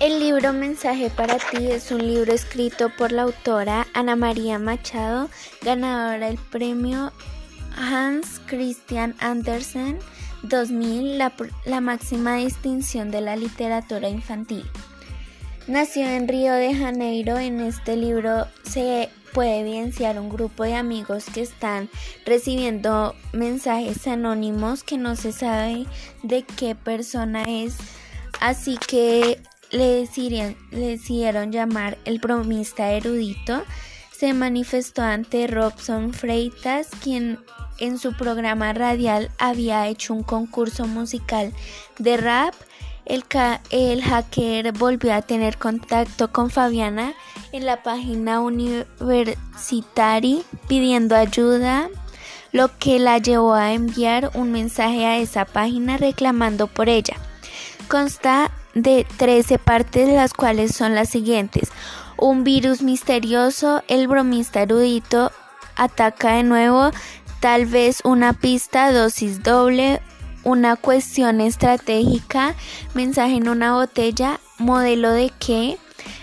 El libro Mensaje para ti es un libro escrito por la autora Ana María Machado, ganadora del premio Hans Christian Andersen 2000, la, la, máxima distinción de la literatura infantil. Nació en Río de Janeiro. En este libro se puede evidenciar un grupo de amigos que están recibiendo mensajes anónimos que no se sabe de qué persona es. Así que le decidieron, llamar el bromista erudito, se manifestó ante Robson Freitas, quien en su programa radial había hecho un concurso musical de rap. El, el hacker volvió a tener contacto con Fabiana en la página universitaria pidiendo ayuda, lo que la llevó a enviar un mensaje a esa página reclamando por ella. Consta de 13 partes, las cuales son las siguientes. Un virus misterioso, el bromista erudito ataca de nuevo, tal vez una pista, dosis doble, una cuestión estratégica, mensaje en una botella, modelo de qué,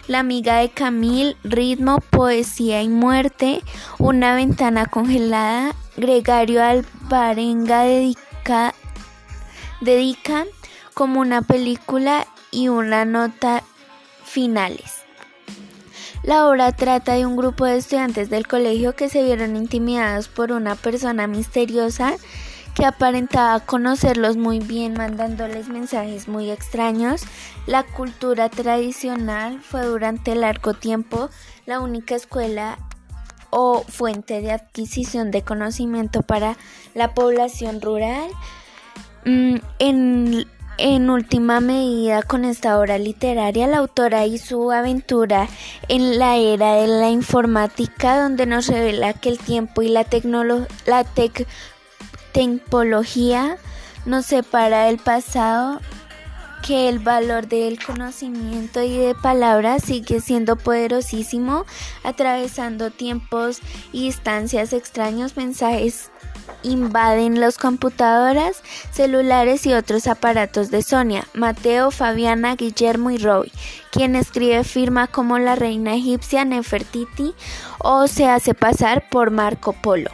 la amiga de Camille, ritmo, poesía y muerte, una ventana congelada, Gregario Alvarenga dedica, dedica como una película y una nota finales. La obra trata de un grupo de estudiantes del colegio que se vieron intimidados por una persona misteriosa que aparentaba conocerlos muy bien mandándoles mensajes muy extraños. La cultura tradicional fue durante largo tiempo la única escuela o fuente de adquisición de conocimiento para la población rural. Mm, en en última medida, con esta obra literaria, la autora y su aventura en la era de la informática, donde nos revela que el tiempo y la, la tecnología nos separa del pasado, que el valor del conocimiento y de palabras sigue siendo poderosísimo, atravesando tiempos y distancias extraños, mensajes invaden las computadoras, celulares y otros aparatos de Sonia, Mateo, Fabiana, Guillermo y Roy, quien escribe firma como la reina egipcia Nefertiti o se hace pasar por Marco Polo.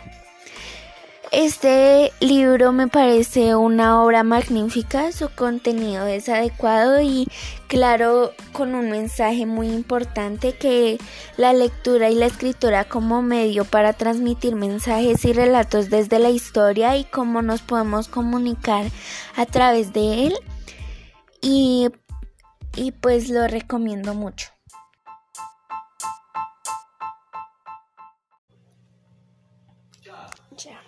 Este libro me parece una obra magnífica, su contenido es adecuado y claro con un mensaje muy importante que la lectura y la escritura como medio para transmitir mensajes y relatos desde la historia y cómo nos podemos comunicar a través de él y, y pues lo recomiendo mucho. 这样。